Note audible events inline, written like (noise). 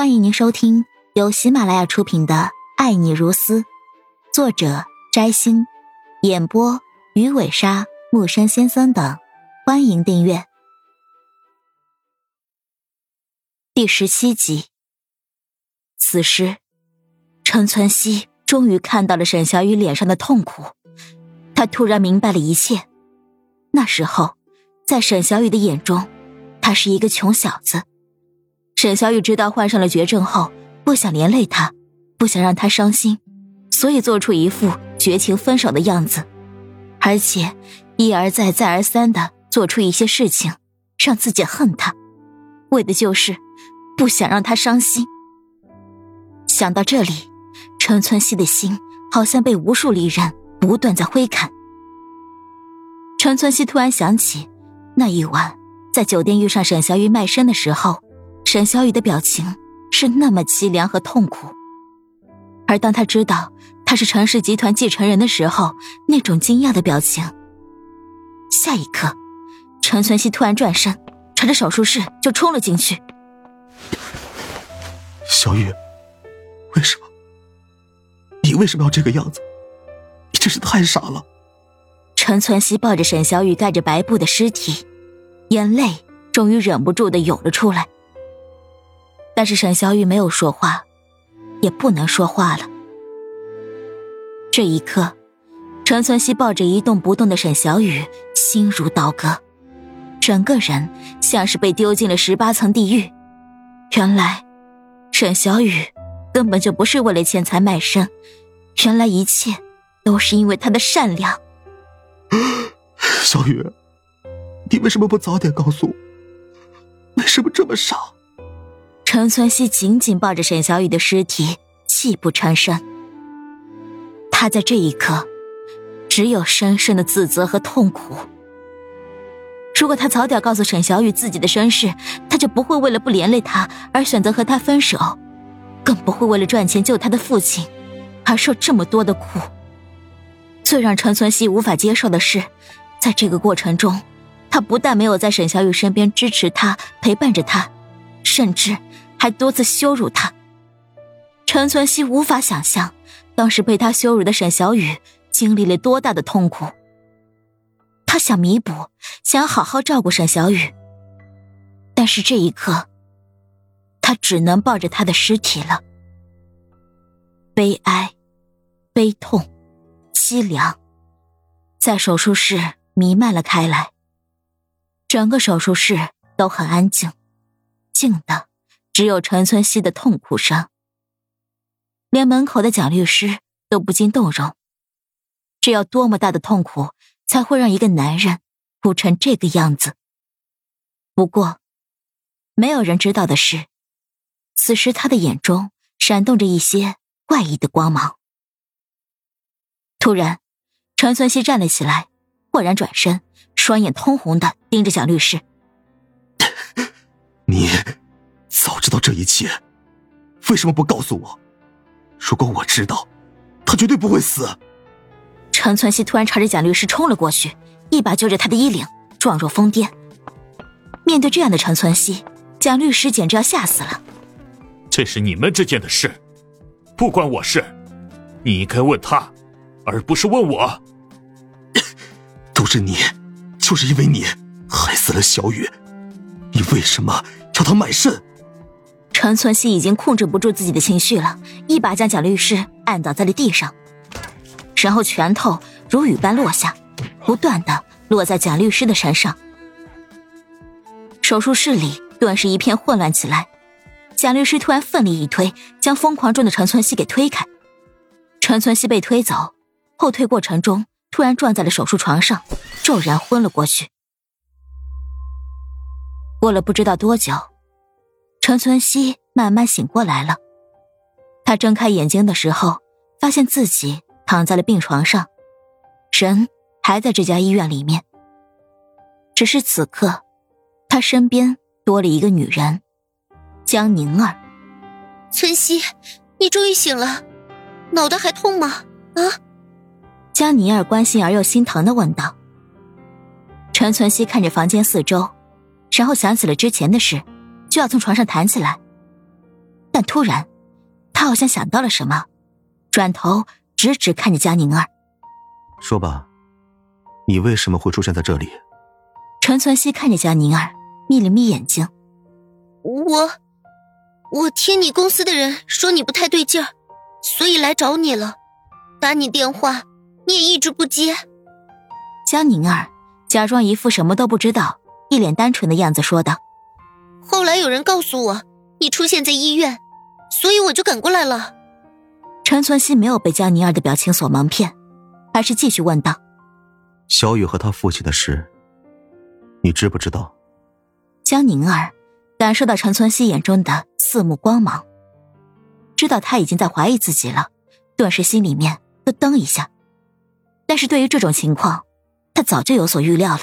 欢迎您收听由喜马拉雅出品的《爱你如斯》，作者摘星，演播鱼尾鲨、木山先生等。欢迎订阅第十七集。此时，陈存希终于看到了沈小雨脸上的痛苦，他突然明白了一切。那时候，在沈小雨的眼中，他是一个穷小子。沈小雨知道患上了绝症后，不想连累他，不想让他伤心，所以做出一副绝情分手的样子，而且一而再、再而三的做出一些事情，让自己恨他，为的就是不想让他伤心。想到这里，陈存希的心好像被无数利刃不断在挥砍。陈存希突然想起那一晚在酒店遇上沈小雨卖身的时候。沈小雨的表情是那么凄凉和痛苦，而当他知道他是陈氏集团继承人的时候，那种惊讶的表情。下一刻，陈存希突然转身，朝着手术室就冲了进去。小雨，为什么？你为什么要这个样子？你真是太傻了。陈存希抱着沈小雨盖着白布的尸体，眼泪终于忍不住的涌了出来。但是沈小雨没有说话，也不能说话了。这一刻，陈存希抱着一动不动的沈小雨，心如刀割，整个人像是被丢进了十八层地狱。原来，沈小雨根本就不是为了钱财卖身，原来一切都是因为他的善良。小雨，你为什么不早点告诉我？为什么这么傻？陈存希紧紧抱着沈小雨的尸体，泣不成声。他在这一刻，只有深深的自责和痛苦。如果他早点告诉沈小雨自己的身世，他就不会为了不连累他而选择和他分手，更不会为了赚钱救他的父亲而受这么多的苦。最让陈存希无法接受的是，在这个过程中，他不但没有在沈小雨身边支持他、陪伴着他，甚至……还多次羞辱他。陈存希无法想象，当时被他羞辱的沈小雨经历了多大的痛苦。他想弥补，想要好好照顾沈小雨，但是这一刻，他只能抱着他的尸体了。悲哀、悲痛、凄凉，在手术室弥漫了开来。整个手术室都很安静，静的。只有陈村西的痛苦声，连门口的蒋律师都不禁动容。这要多么大的痛苦，才会让一个男人哭成这个样子？不过，没有人知道的是，此时他的眼中闪动着一些怪异的光芒。突然，陈村西站了起来，豁然转身，双眼通红的盯着蒋律师：“ (laughs) 你。”早知道这一切，为什么不告诉我？如果我知道，他绝对不会死。陈存希突然朝着蒋律师冲了过去，一把揪着他的衣领，状若疯癫。面对这样的陈存希，蒋律师简直要吓死了。这是你们之间的事，不关我事。你应该问他，而不是问我。都是你，就是因为你害死了小雨。你为什么要他卖肾？陈存希已经控制不住自己的情绪了，一把将蒋律师按倒在了地上，然后拳头如雨般落下，不断的落在蒋律师的身上。手术室里顿时一片混乱起来，蒋律师突然奋力一推，将疯狂中的陈存希给推开。陈存希被推走，后退过程中突然撞在了手术床上，骤然昏了过去。过了不知道多久。陈存希慢慢醒过来了，他睁开眼睛的时候，发现自己躺在了病床上，人还在这家医院里面。只是此刻，他身边多了一个女人，江宁儿。存希，你终于醒了，脑袋还痛吗？啊？江宁儿关心而又心疼的问道。陈存希看着房间四周，然后想起了之前的事。就要从床上弹起来，但突然，他好像想到了什么，转头直直看着江宁儿，说吧，你为什么会出现在这里？陈存希看着江宁儿，眯了眯眼睛，我，我听你公司的人说你不太对劲儿，所以来找你了，打你电话你也一直不接。江宁儿假装一副什么都不知道、一脸单纯的样子说道。后来有人告诉我你出现在医院，所以我就赶过来了。陈存希没有被江宁儿的表情所蒙骗，而是继续问道：“小雨和他父亲的事，你知不知道？”江宁儿感受到陈存希眼中的四目光芒，知道他已经在怀疑自己了，顿时心里面咯噔一下。但是对于这种情况，他早就有所预料了。